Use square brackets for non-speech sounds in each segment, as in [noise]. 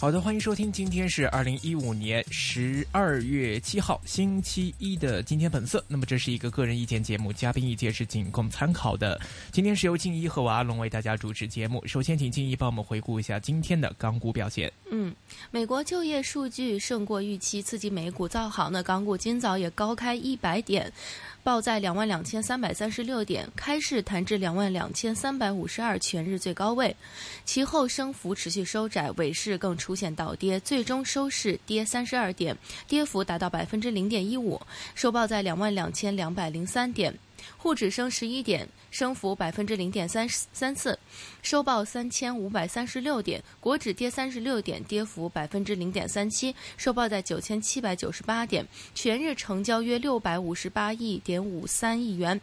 好的，欢迎收听，今天是二零一五年十二月七号星期一的《今天本色》。那么这是一个个人意见节目，嘉宾意见是仅供参考的。今天是由静一和我阿龙为大家主持节目。首先，请静一帮我们回顾一下今天的港股表现。嗯，美国就业数据胜过预期，刺激美股造好。那港股今早也高开一百点。报在两万两千三百三十六点，开市弹至两万两千三百五十二，全日最高位。其后升幅持续收窄，尾市更出现倒跌，最终收市跌三十二点，跌幅达到百分之零点一五，收报在两万两千两百零三点。沪指升十一点，升幅百分之零点三三四，收报三千五百三十六点；国指跌三十六点，跌幅百分之零点三七，收报在九千七百九十八点。全日成交约六百五十八亿点五三亿元，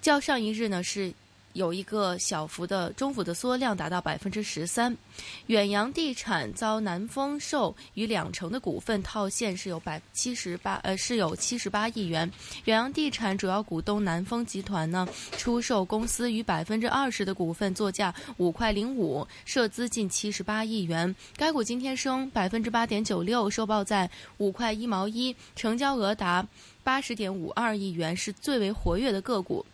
较上一日呢是。有一个小幅的中幅的缩量，达到百分之十三。远洋地产遭南丰寿逾两成的股份套现，是有百七十八呃是有七十八亿元。远洋地产主要股东南丰集团呢，出售公司逾百分之二十的股份，作价五块零五，涉资近七十八亿元。该股今天升百分之八点九六，收报在五块一毛一，成交额达八十点五二亿元，是最为活跃的个股。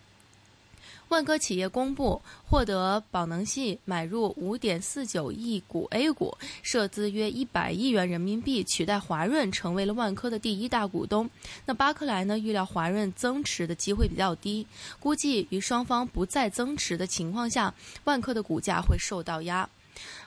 万科企业公布获得宝能系买入五点四九亿股 A 股，涉资约一百亿元人民币，取代华润成为了万科的第一大股东。那巴克莱呢？预料华润增持的机会比较低，估计与双方不再增持的情况下，万科的股价会受到压。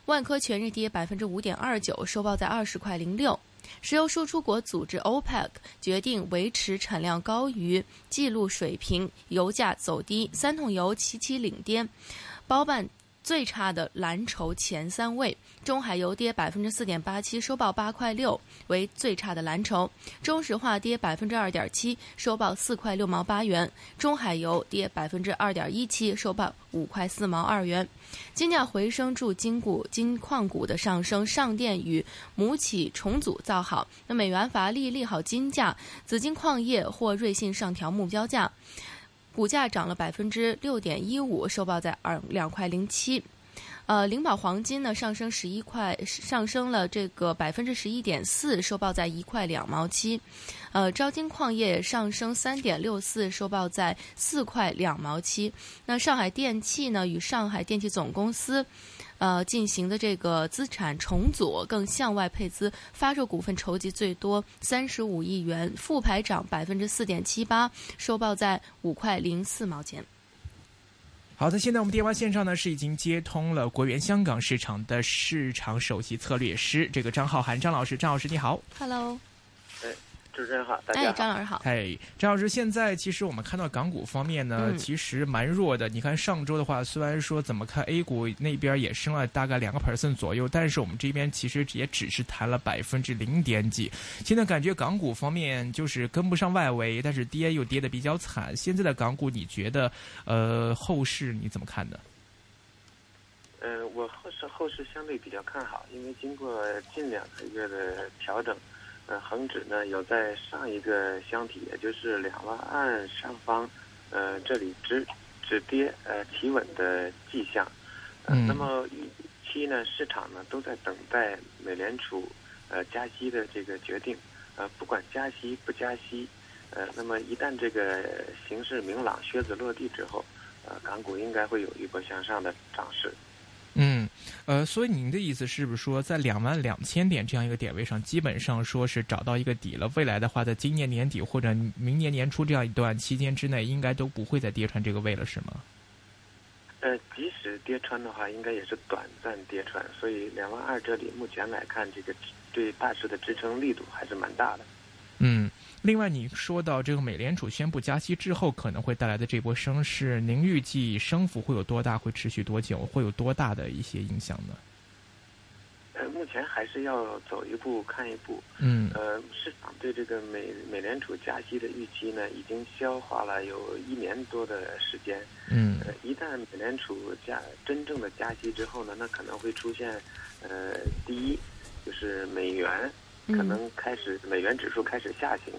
万科全日跌百分之五点二九，收报在二十块零六。石油输出国组织 OPEC 决定维持产量高于记录水平，油价走低，三桶油齐齐领跌，包办。最差的蓝筹前三位，中海油跌百分之四点八七，收报八块六，为最差的蓝筹。中石化跌百分之二点七，收报四块六毛八元。中海油跌百分之二点一七，收报五块四毛二元。金价回升助金股、金矿股的上升，上电与母企重组造好。那美元乏力利好金价，紫金矿业或瑞信上调目标价。股价涨了百分之六点一五，收报在二两块零七。呃，灵宝黄金呢上升十一块，上升了这个百分之十一点四，收报在一块两毛七。呃，招金矿业上升三点六四，收报在四块两毛七。那上海电气呢与上海电气总公司。呃，进行的这个资产重组，更向外配资，发售股份筹集最多三十五亿元，复牌涨百分之四点七八，收报在五块零四毛钱。好的，现在我们电话线上呢是已经接通了国元香港市场的市场首席策略师，这个张浩涵张老师，张老师你好，Hello。主持人好，大家好。哎，张老师好。哎，张老师，现在其实我们看到港股方面呢，其实蛮弱的。你看上周的话，虽然说怎么看 A 股那边也升了大概两个 percent 左右，但是我们这边其实也只是谈了百分之零点几。现在感觉港股方面就是跟不上外围，但是跌又跌的比较惨。现在的港股，你觉得呃后市你怎么看呢？呃，我后市后市相对比较看好，因为经过近两个月的调整。呃，恒指呢有在上一个箱体，也就是两万二上方，呃，这里止止跌呃企稳的迹象。嗯。那么预期呢，市场呢都在等待美联储呃加息的这个决定。呃，不管加息不加息，呃，那么一旦这个形势明朗，靴子落地之后，呃，港股应该会有一波向上的涨势。嗯，呃，所以您的意思是不是说，在两万两千点这样一个点位上，基本上说是找到一个底了？未来的话，在今年年底或者明年年初这样一段期间之内，应该都不会再跌穿这个位了，是吗？呃，即使跌穿的话，应该也是短暂跌穿。所以两万二这里目前来看，这个对大势的支撑力度还是蛮大的。嗯。另外，你说到这个美联储宣布加息之后可能会带来的这波升势，您预计升幅会有多大？会持续多久？会有多大的一些影响呢？呃，目前前还是要走一步看一步。嗯。呃，市场对这个美美联储加息的预期呢，已经消化了有一年多的时间。嗯。呃，一旦美联储加真正的加息之后呢，那可能会出现，呃，第一就是美元可能开始美元指数开始下行，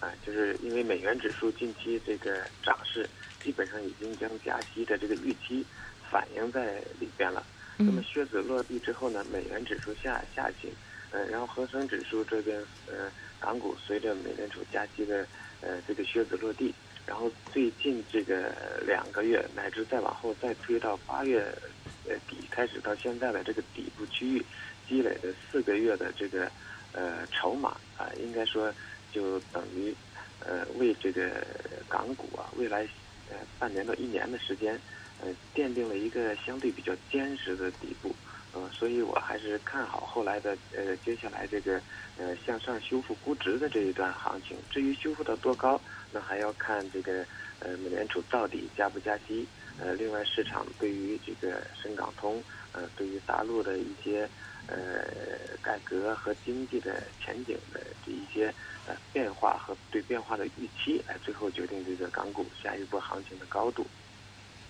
啊，就是因为美元指数近期这个涨势基本上已经将加息的这个预期反映在里边了。那么靴子落地之后呢，美元指数下下行，呃，然后恒生指数这边，呃，港股随着美联储加息的，呃，这个靴子落地，然后最近这个两个月乃至再往后再推到八月，呃底开始到现在的这个底部区域，积累的四个月的这个，呃，筹码啊，应该说就等于，呃，为这个港股啊未来，呃，半年到一年的时间。呃，奠定了一个相对比较坚实的底部，呃，所以我还是看好后来的呃接下来这个呃向上修复估值的这一段行情。至于修复到多高，那还要看这个呃美联储到底加不加息。呃，另外市场对于这个深港通，呃，对于大陆的一些呃改革和经济的前景的这一些呃变化和对变化的预期，来最后决定这个港股下一波行情的高度。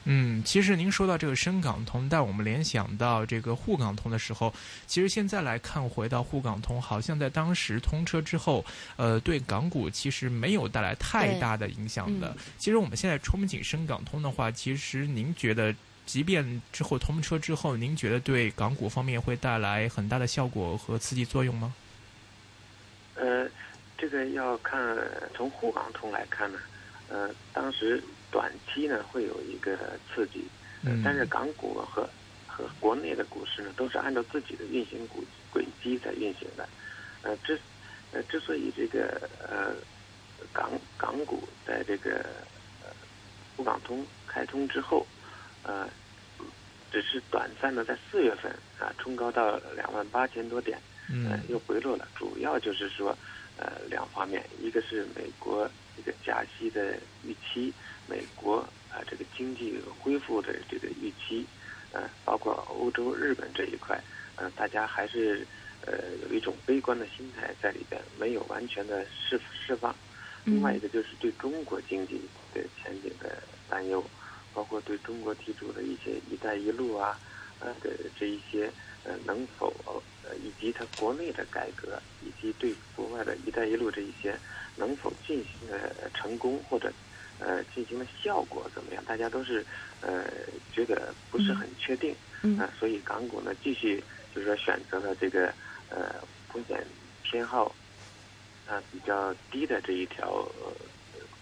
嗯，其实您说到这个深港通，但我们联想到这个沪港通的时候，其实现在来看，回到沪港通，好像在当时通车之后，呃，对港股其实没有带来太大的影响的。其实我们现在憧憬深港通的话，其实您觉得，即便之后通车之后，您觉得对港股方面会带来很大的效果和刺激作用吗？呃，这个要看从沪港通来看呢，呃，当时。短期呢会有一个刺激，嗯，但是港股和和国内的股市呢都是按照自己的运行轨轨迹在运行的，呃，之呃之所以这个呃港港股在这个呃沪港通开通之后，呃，只是短暂的在四月份啊冲高到两万八千多点，嗯，又回落了，主要就是说呃两方面，一个是美国这个加息的预期。美国啊，这个经济恢复的这个预期，呃，包括欧洲、日本这一块，呃，大家还是呃有一种悲观的心态在里边，没有完全的释释放。另外一个就是对中国经济的前景的担忧，包括对中国提出的一些“一带一路”啊，呃的这一些呃能否呃以及它国内的改革，以及对国外的一带一路这一些能否进行呃成功或者。呃，进行的效果怎么样？大家都是，呃，觉得不是很确定，啊，所以港股呢继续就是说选择了这个呃风险偏好啊比较低的这一条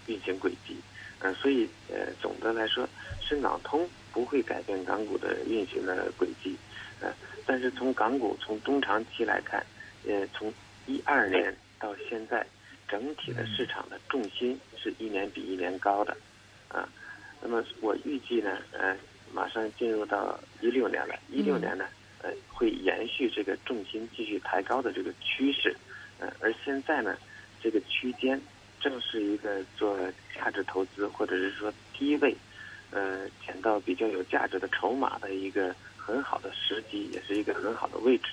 运行轨迹，呃，所以呃总的来说，深港通不会改变港股的运行的轨迹，呃，但是从港股从中长期来看，呃，从一二年到现在。整体的市场的重心是一年比一年高的，啊，那么我预计呢，呃，马上进入到一六年了，一六年呢，呃，会延续这个重心继续抬高的这个趋势，呃，而现在呢，这个区间正是一个做价值投资或者是说低位，呃，捡到比较有价值的筹码的一个很好的时机，也是一个很好的位置。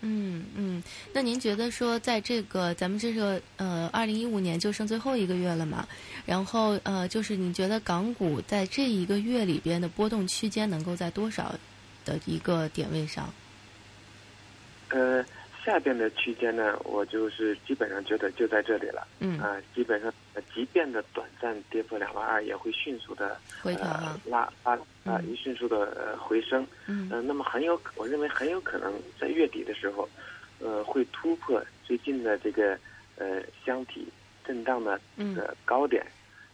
嗯嗯，那您觉得说，在这个咱们这个呃，二零一五年就剩最后一个月了嘛？然后呃，就是你觉得港股在这一个月里边的波动区间能够在多少的一个点位上？呃。下边的区间呢，我就是基本上觉得就在这里了。嗯啊，基本上，即便的短暂跌破两万二，也会迅速的回调拉拉啊，一迅速的回升。嗯，那么很有，我认为很有可能在月底的时候，呃，会突破最近的这个呃箱体震荡的这个高点，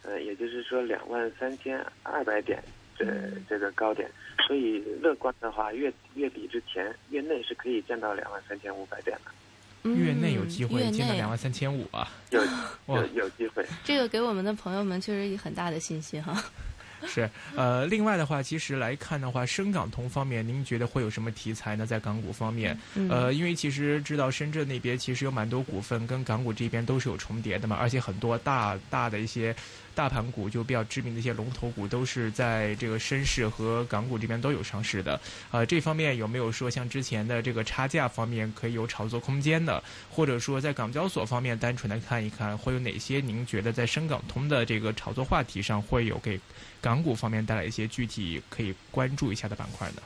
呃，也就是说两万三千二百点。这这个高点，所以乐观的话，月月底之前，月内是可以见到两万三千五百点的。月内有机会见到两万三千五啊？有 [laughs] 有有机会。这个给我们的朋友们确实很大的信心哈。[laughs] 是，呃，另外的话，其实来看的话，深港通方面，您觉得会有什么题材呢？在港股方面，呃，因为其实知道深圳那边其实有蛮多股份跟港股这边都是有重叠的嘛，而且很多大大的一些大盘股就比较知名的一些龙头股，都是在这个深市和港股这边都有上市的。呃，这方面有没有说像之前的这个差价方面可以有炒作空间的？或者说在港交所方面，单纯的看一看，会有哪些您觉得在深港通的这个炒作话题上会有给港股方面带来一些具体可以关注一下的板块呢？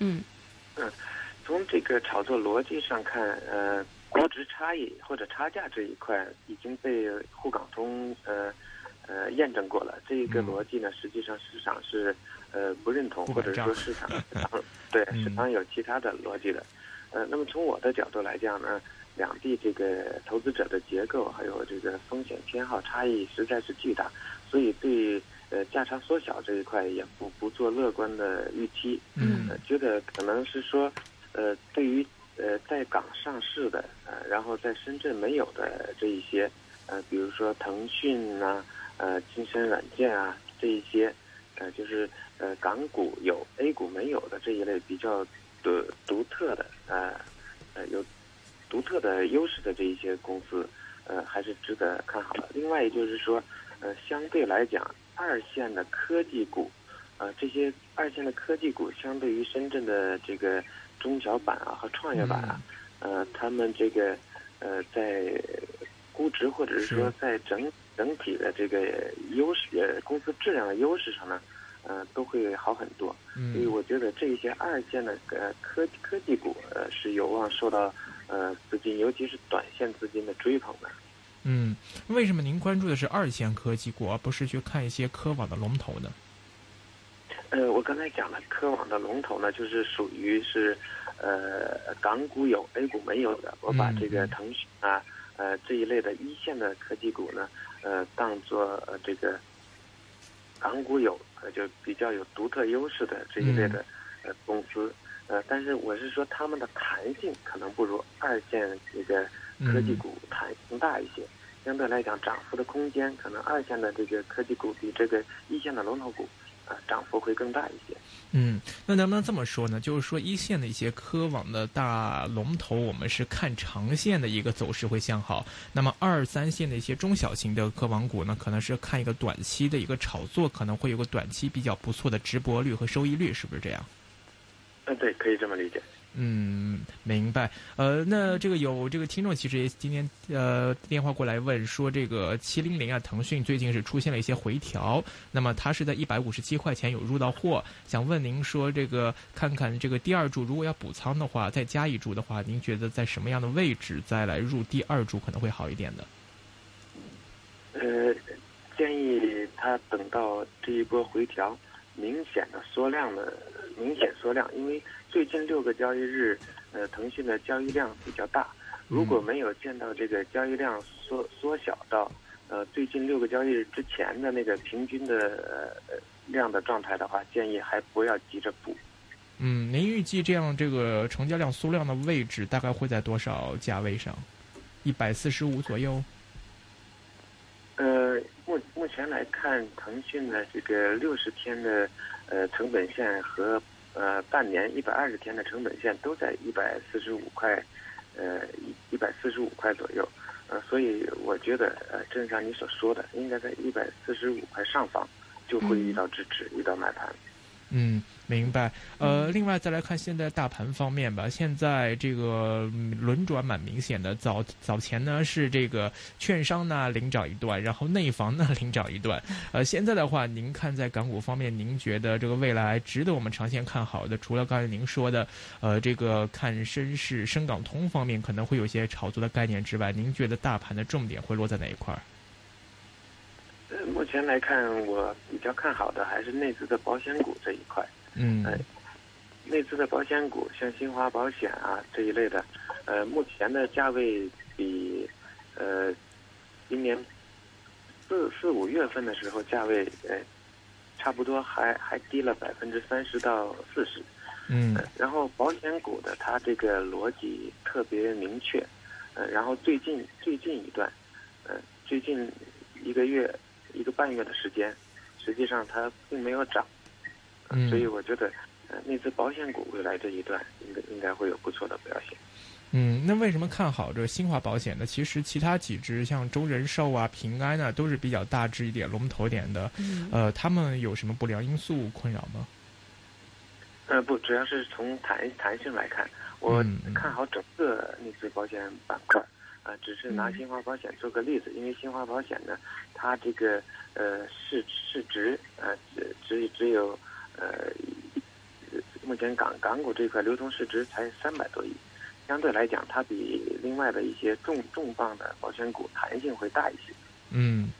嗯嗯，从这个炒作逻辑上看，呃。估值差异或者差价这一块已经被沪港通呃呃验证过了，这一个逻辑呢，实际上市场是呃不认同，或者说市场对市场有其他的逻辑的。呃，那么从我的角度来讲呢，两地这个投资者的结构还有这个风险偏好差异实在是巨大，所以对呃价差缩小这一块也不不做乐观的预期。嗯，觉得可能是说呃对于。呃，在港上市的，呃，然后在深圳没有的这一些，呃，比如说腾讯啊，呃，金山软件啊，这一些，呃，就是呃港股有 A 股没有的这一类比较的独特的，呃，呃有独特的优势的这一些公司，呃，还是值得看好的。另外，也就是说，呃，相对来讲，二线的科技股，呃，这些二线的科技股相对于深圳的这个。中小板啊和创业板啊，呃，他们这个呃在估值或者是说在整整体的这个优势公司质量的优势上呢，呃，都会好很多。所以我觉得这一些二线的呃科科技股呃是有望受到呃资金，尤其是短线资金的追捧的。嗯，为什么您关注的是二线科技股，而不是去看一些科网的龙头呢？呃，我刚才讲了科网的龙头呢，就是属于是，呃，港股有 A 股没有的。我把这个腾讯啊，呃这一类的一线的科技股呢，呃，当做呃这个港股有呃就比较有独特优势的这一类的呃公司。呃，但是我是说，他们的弹性可能不如二线这个科技股弹性大一些。相对来讲，涨幅的空间可能二线的这个科技股比这个一线的龙头股。啊，涨幅会更大一些。嗯，那能不能这么说呢？就是说，一线的一些科网的大龙头，我们是看长线的一个走势会向好。那么，二三线的一些中小型的科网股呢，可能是看一个短期的一个炒作，可能会有个短期比较不错的直播率和收益率，是不是这样？嗯，对，可以这么理解。嗯，明白。呃，那这个有这个听众其实也今天呃电话过来问说，这个七零零啊，腾讯最近是出现了一些回调，那么它是在一百五十七块钱有入到货，想问您说这个看看这个第二注如果要补仓的话，再加一注的话，您觉得在什么样的位置再来入第二注可能会好一点的？呃，建议他等到这一波回调明显的缩量的明显缩量，因为。最近六个交易日，呃，腾讯的交易量比较大。如果没有见到这个交易量缩缩小到，呃，最近六个交易日之前的那个平均的呃量的状态的话，建议还不要急着补。嗯，您预计这样这个成交量缩量的位置大概会在多少价位上？一百四十五左右？呃，目目前来看，腾讯的这个六十天的呃成本线和。呃，半年一百二十天的成本线都在一百四十五块，呃，一一百四十五块左右，呃，所以我觉得，呃，正像你所说的，应该在一百四十五块上方就会遇到支持，遇到买盘。嗯。明白，呃，另外再来看现在大盘方面吧，现在这个轮转蛮明显的，早早前呢是这个券商呢领涨一段，然后内房呢领涨一段，呃，[laughs] 现在的话，您看在港股方面，您觉得这个未来值得我们长线看好的，除了刚才您说的，呃，这个看深市深港通方面可能会有些炒作的概念之外，您觉得大盘的重点会落在哪一块儿？呃，目前来看，我比较看好的还是内资的保险股这一块。嗯，内资的保险股，像新华保险啊这一类的，呃，目前的价位比呃今年四四五月份的时候价位呃差不多还还低了百分之三十到四十。嗯，然后保险股的它这个逻辑特别明确，呃，然后最近最近一段，呃，最近一个月一个半月的时间，实际上它并没有涨。所以我觉得，呃，那资保险股未来这一段应该应该会有不错的表现。嗯，那为什么看好这新华保险呢？其实其他几只像中人寿啊、平安啊，都是比较大只一点、龙头点的。嗯，呃，他们有什么不良因素困扰吗？呃，不，主要是从弹弹性来看，我嗯嗯看好整个内资保险板块。呃，只是拿嗯新华保险做个例子，因为新华保险呢，它这个呃市市值呃只只只有呃目前港港股这块流通市值才三百多亿，相对来讲，它比另外的一些重重磅的保险股弹性会大一些。嗯，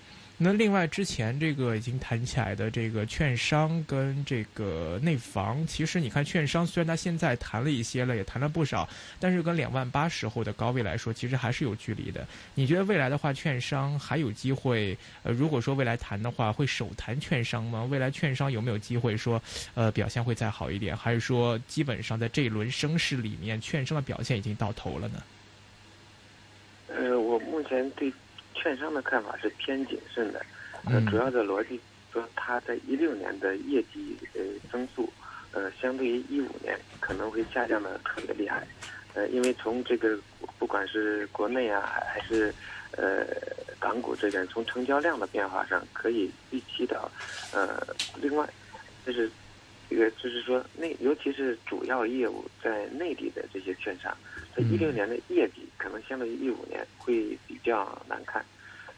那另外之前这个已经谈起来的这个券商跟这个内房，其实你看券商虽然它现在谈了一些了，也谈了不少，但是跟两万八时候的高位来说，其实还是有距离的。你觉得未来的话，券商还有机会？呃，如果说未来谈的话，会首谈券商吗？未来券商有没有机会说，呃，表现会再好一点？还是说基本上在这一轮升势里面，券商的表现已经到头了呢？呃，我目前对券商的看法是偏谨慎的。呃，嗯主要的逻辑说，它在一六年的业绩呃增速，呃，相对于一五年可能会下降的特别厉害。呃，因为从这个不管是国内啊，还还是呃港股这边，从成交量的变化上可以预期到，呃，另外就是这个就是说内，尤其是主要业务在内地的这些券商，在嗯一六年的业绩可能相对于一五年会比较难看。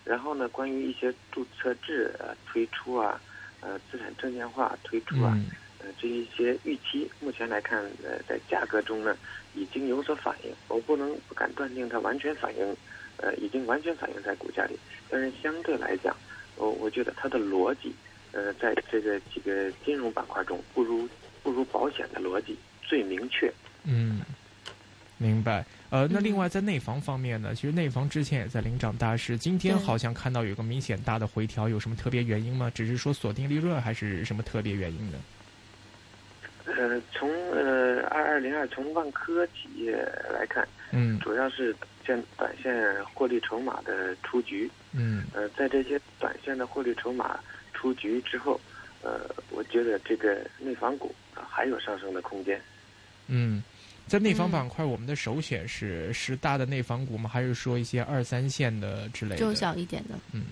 然后呢，关于一些注册制呃推出啊，呃资产证券化推出啊，嗯呃这一些预期，目前来看，呃在价格中呢已经有所反映。我不能不敢断定它完全反映，呃已经完全反映在股价里，但是相对来讲，我我觉得它的逻辑，呃在这个几个金融板块中，不如不如保险的逻辑最明确。嗯，明白。呃，那嗯另外在内房方面呢，其实内房之前也在领涨大势，今天好像看到有个明显大的回调，有什么特别原因吗？只是说锁定利润，还是什么特别原因呢？呃，从呃二二零二从万科企业来看，嗯主要是现短线获利筹码的出局。嗯呃，在这些短线的获利筹码出局之后，呃，我觉得这个内房股啊、还有上升的空间。嗯，在内房嗯板块，我们的首选是是大的内房股吗？还是说一些二三线的之类的？中小一点的，嗯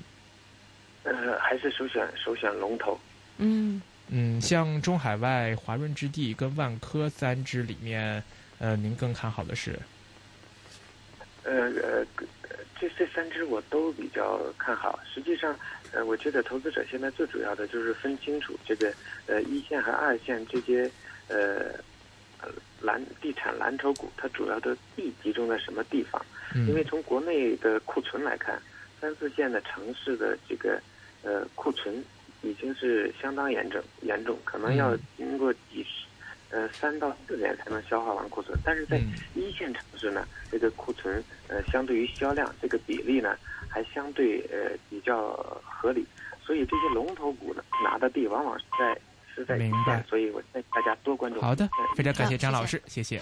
呃，还是首选首选龙头。嗯嗯，像中海外、华润置地跟万科三只里面，呃，您更看好的是？呃呃，这这三只我都比较看好。实际上，呃，我觉得投资者现在最主要的就是分清楚这个呃一线和二线这些呃呃蓝地产蓝筹股，它主要的地集中在什么地方。因为嗯从国内的库存来看，三四线的城市的这个呃库存已经是相当严重，严重可能要嗯经过几十呃三到四年才能消化完库存。但是在嗯。一线城市呢，这个库存呃相对于销量这个比例呢还相对呃比较合理，所以这些龙头股呢拿的地往往是在是在一明白。线，所以我建议大家多关注。好的呃，非常感谢张老师，谢谢